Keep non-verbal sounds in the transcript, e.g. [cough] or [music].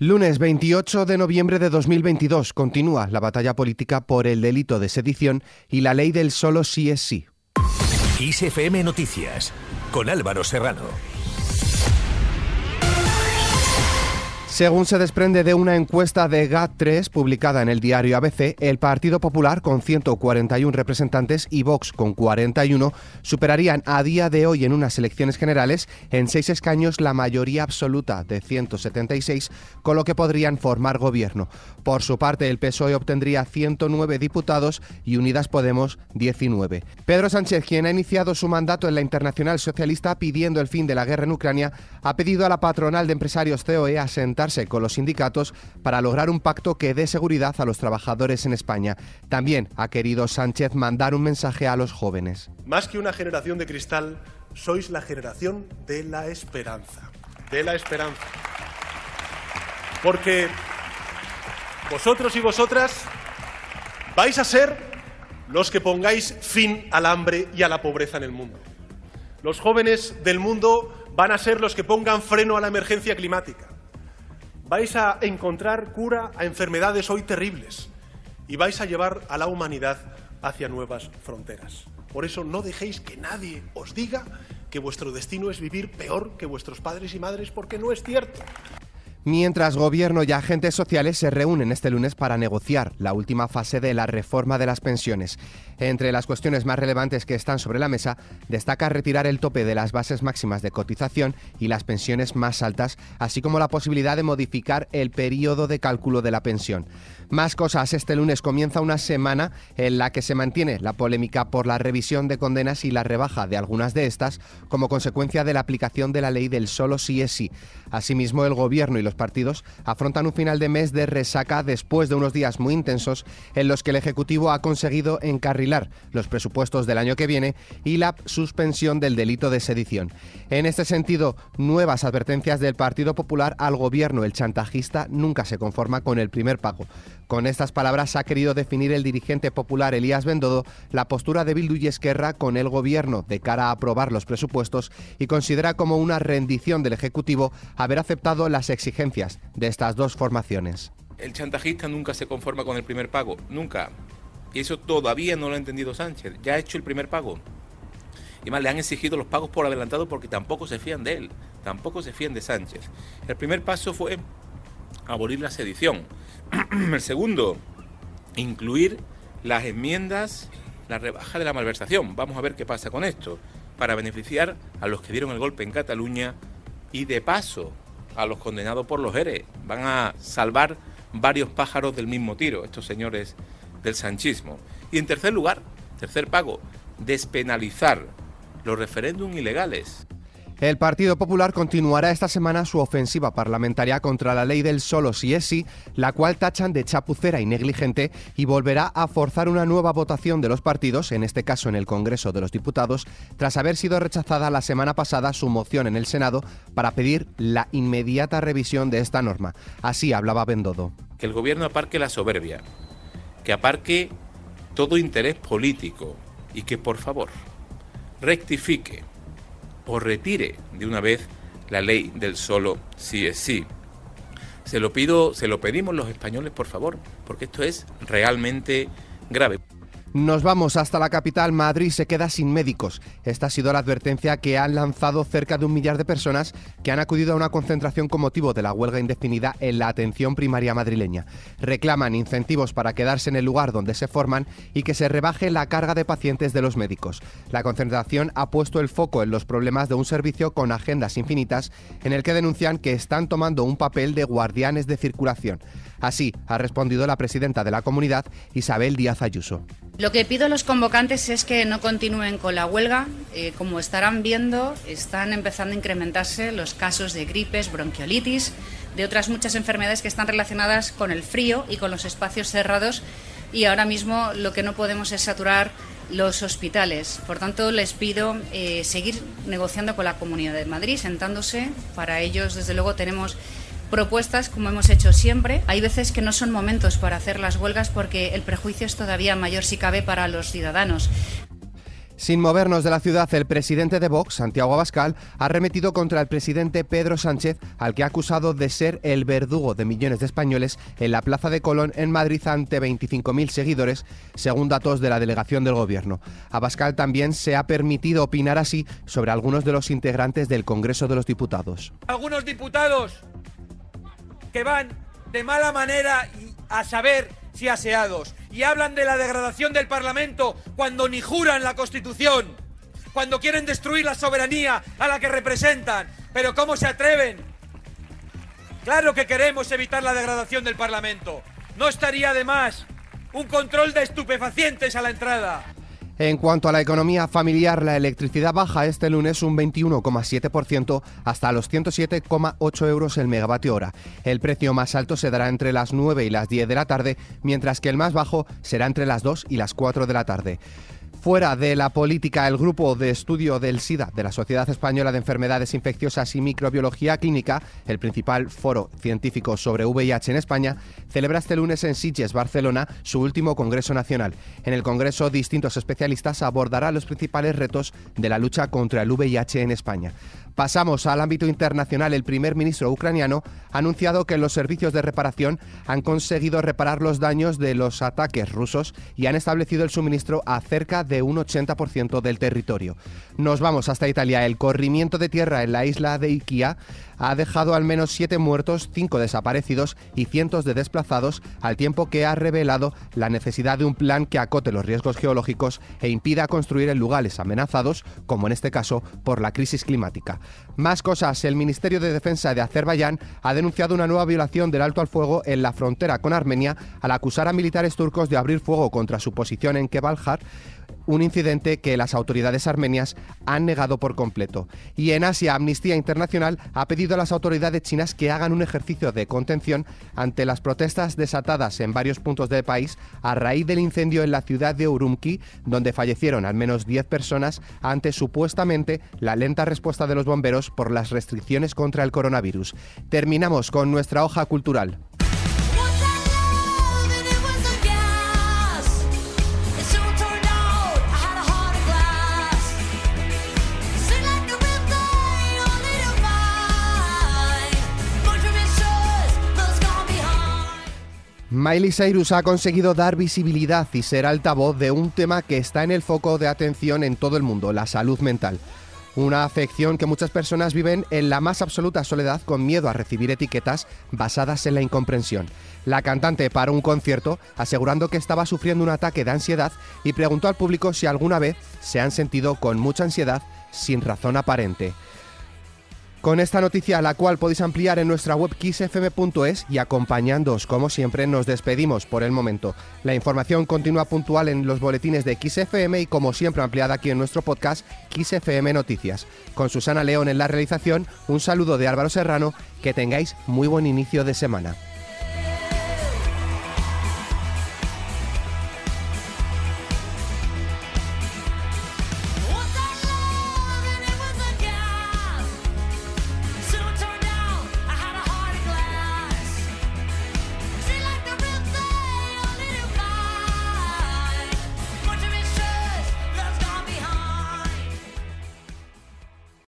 Lunes 28 de noviembre de 2022 continúa la batalla política por el delito de sedición y la ley del solo sí es sí. Noticias con Álvaro Serrano. Según se desprende de una encuesta de GAT3 publicada en el diario ABC, el Partido Popular, con 141 representantes, y Vox, con 41, superarían a día de hoy en unas elecciones generales en seis escaños la mayoría absoluta de 176, con lo que podrían formar gobierno. Por su parte, el PSOE obtendría 109 diputados y Unidas Podemos 19. Pedro Sánchez, quien ha iniciado su mandato en la Internacional Socialista pidiendo el fin de la guerra en Ucrania, ha pedido a la patronal de empresarios COE asentar con los sindicatos para lograr un pacto que dé seguridad a los trabajadores en España. También ha querido Sánchez mandar un mensaje a los jóvenes. Más que una generación de cristal, sois la generación de la esperanza. De la esperanza. Porque vosotros y vosotras vais a ser los que pongáis fin al hambre y a la pobreza en el mundo. Los jóvenes del mundo van a ser los que pongan freno a la emergencia climática vais a encontrar cura a enfermedades hoy terribles y vais a llevar a la humanidad hacia nuevas fronteras. Por eso no dejéis que nadie os diga que vuestro destino es vivir peor que vuestros padres y madres, porque no es cierto mientras gobierno y agentes sociales se reúnen este lunes para negociar la última fase de la reforma de las pensiones. Entre las cuestiones más relevantes que están sobre la mesa, destaca retirar el tope de las bases máximas de cotización y las pensiones más altas, así como la posibilidad de modificar el periodo de cálculo de la pensión. Más cosas, este lunes comienza una semana en la que se mantiene la polémica por la revisión de condenas y la rebaja de algunas de estas como consecuencia de la aplicación de la ley del solo sí es sí. Asimismo, el gobierno y los partidos afrontan un final de mes de resaca después de unos días muy intensos en los que el Ejecutivo ha conseguido encarrilar los presupuestos del año que viene y la suspensión del delito de sedición. En este sentido, nuevas advertencias del Partido Popular al gobierno. El chantajista nunca se conforma con el primer pago. Con estas palabras ha querido definir el dirigente popular Elías Bendodo la postura de Bildu y con el gobierno de cara a aprobar los presupuestos y considera como una rendición del Ejecutivo haber aceptado las exigencias de estas dos formaciones. El chantajista nunca se conforma con el primer pago, nunca. Eso todavía no lo ha entendido Sánchez. Ya ha hecho el primer pago. Y más, le han exigido los pagos por adelantado porque tampoco se fían de él, tampoco se fían de Sánchez. El primer paso fue abolir la sedición. [clears throat] el segundo, incluir las enmiendas, la rebaja de la malversación. Vamos a ver qué pasa con esto, para beneficiar a los que dieron el golpe en Cataluña y de paso a los condenados por los ERE. Van a salvar varios pájaros del mismo tiro, estos señores del sanchismo. Y en tercer lugar, tercer pago, despenalizar los referéndums ilegales. El Partido Popular continuará esta semana su ofensiva parlamentaria contra la ley del solo si es sí, la cual tachan de chapucera y negligente y volverá a forzar una nueva votación de los partidos, en este caso en el Congreso de los Diputados, tras haber sido rechazada la semana pasada su moción en el Senado para pedir la inmediata revisión de esta norma. Así hablaba Bendodo. Que el gobierno aparque la soberbia, que aparque todo interés político y que por favor rectifique o retire de una vez la ley del solo sí es sí. Se lo pido, se lo pedimos los españoles, por favor, porque esto es realmente grave. Nos vamos hasta la capital. Madrid se queda sin médicos. Esta ha sido la advertencia que han lanzado cerca de un millar de personas que han acudido a una concentración con motivo de la huelga indefinida en la atención primaria madrileña. Reclaman incentivos para quedarse en el lugar donde se forman y que se rebaje la carga de pacientes de los médicos. La concentración ha puesto el foco en los problemas de un servicio con agendas infinitas en el que denuncian que están tomando un papel de guardianes de circulación. Así ha respondido la presidenta de la comunidad, Isabel Díaz Ayuso. Lo que pido a los convocantes es que no continúen con la huelga. Eh, como estarán viendo, están empezando a incrementarse los casos de gripes, bronquiolitis, de otras muchas enfermedades que están relacionadas con el frío y con los espacios cerrados. Y ahora mismo lo que no podemos es saturar los hospitales. Por tanto, les pido eh, seguir negociando con la Comunidad de Madrid, sentándose. Para ellos, desde luego, tenemos propuestas como hemos hecho siempre. Hay veces que no son momentos para hacer las huelgas porque el prejuicio es todavía mayor si cabe para los ciudadanos. Sin movernos de la ciudad, el presidente de Vox, Santiago Abascal, ha remetido contra el presidente Pedro Sánchez, al que ha acusado de ser el verdugo de millones de españoles en la Plaza de Colón en Madrid ante 25.000 seguidores, según datos de la delegación del gobierno. Abascal también se ha permitido opinar así sobre algunos de los integrantes del Congreso de los Diputados. Algunos diputados van de mala manera a saber si aseados y hablan de la degradación del Parlamento cuando ni juran la Constitución, cuando quieren destruir la soberanía a la que representan. Pero ¿cómo se atreven? Claro que queremos evitar la degradación del Parlamento. No estaría de más un control de estupefacientes a la entrada. En cuanto a la economía familiar, la electricidad baja este lunes un 21,7% hasta los 107,8 euros el megavatio hora. El precio más alto se dará entre las 9 y las 10 de la tarde, mientras que el más bajo será entre las 2 y las 4 de la tarde. Fuera de la política, el grupo de estudio del SIDA de la Sociedad Española de Enfermedades Infecciosas y Microbiología Clínica, el principal foro científico sobre VIH en España, celebra este lunes en Sitges, Barcelona, su último Congreso Nacional. En el Congreso, distintos especialistas abordarán los principales retos de la lucha contra el VIH en España. Pasamos al ámbito internacional. El primer ministro ucraniano ha anunciado que los servicios de reparación han conseguido reparar los daños de los ataques rusos y han establecido el suministro a cerca de un 80% del territorio. Nos vamos hasta Italia. El corrimiento de tierra en la isla de Iquia ha dejado al menos siete muertos, cinco desaparecidos y cientos de desplazados, al tiempo que ha revelado la necesidad de un plan que acote los riesgos geológicos e impida construir en lugares amenazados, como en este caso por la crisis climática. Más cosas, el Ministerio de Defensa de Azerbaiyán ha denunciado una nueva violación del alto al fuego en la frontera con Armenia al acusar a militares turcos de abrir fuego contra su posición en Kebaljar un incidente que las autoridades armenias han negado por completo. Y en Asia, Amnistía Internacional ha pedido a las autoridades chinas que hagan un ejercicio de contención ante las protestas desatadas en varios puntos del país a raíz del incendio en la ciudad de Urumqi, donde fallecieron al menos 10 personas ante supuestamente la lenta respuesta de los bomberos por las restricciones contra el coronavirus. Terminamos con nuestra hoja cultural. Miley Cyrus ha conseguido dar visibilidad y ser altavoz de un tema que está en el foco de atención en todo el mundo, la salud mental. Una afección que muchas personas viven en la más absoluta soledad con miedo a recibir etiquetas basadas en la incomprensión. La cantante paró un concierto asegurando que estaba sufriendo un ataque de ansiedad y preguntó al público si alguna vez se han sentido con mucha ansiedad sin razón aparente. Con esta noticia, la cual podéis ampliar en nuestra web kissfm.es y acompañándoos, como siempre, nos despedimos por el momento. La información continúa puntual en los boletines de XFM y, como siempre, ampliada aquí en nuestro podcast XFM Noticias. Con Susana León en la realización, un saludo de Álvaro Serrano, que tengáis muy buen inicio de semana.